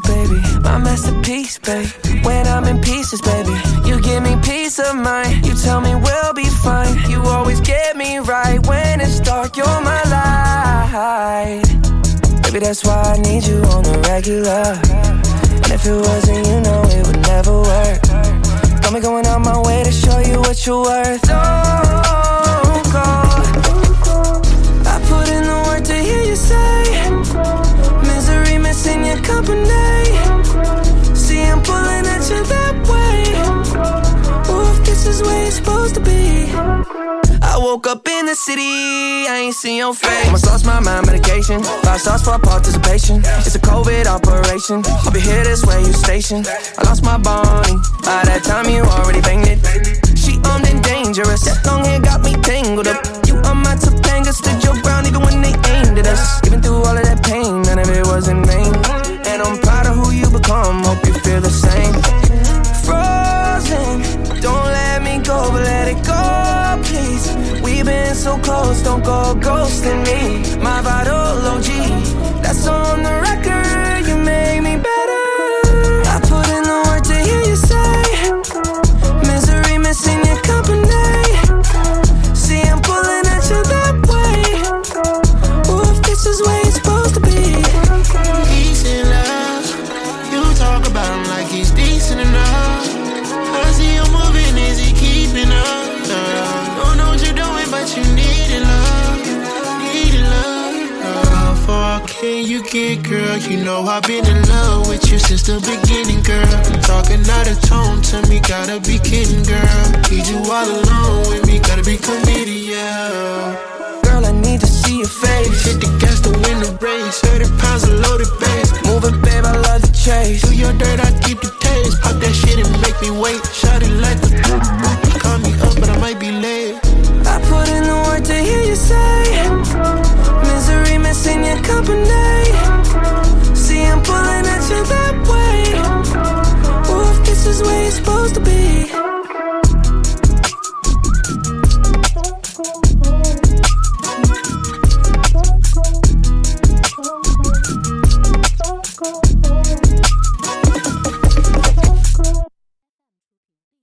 pizza, baby. My masterpiece, baby. When I'm in pieces, baby. You give me peace of mind. You tell me we'll be fine. You always get me right when it's dark. You're my light. Baby, that's why I need you on the regular. And if it wasn't, you know it would never work. Got me going out my way to show you what you're worth. I woke up in the city, I ain't seen your face. Almost lost my mind, medication. Five stars for participation. It's a COVID operation. I'll be here this way, you station. I lost my Bonnie. By that time, you already banged it. She armed and dangerous. That long hair got me tangled up. Been so close, don't go ghosting me. My vital OG, that's on the record. You made me better. I put in the work to hear you say, misery missing your company. See, I'm pulling at you that way. Ooh, if this is where you're supposed to be. Peace and love. You talk about him like he's decent enough. I see you moving, is he keeping up? Can you get, girl? You know I've been in love with you since the beginning, girl. Talking out of tone to me, gotta be kidding, girl. Need you all alone with me, gotta be committed, yeah. Girl, I need to see your face. Hit the gas to win the race. 30 pounds of loaded bass. Move it, babe, I love the chase. Do your dirt, I keep the taste. Pop that shit and make me wait.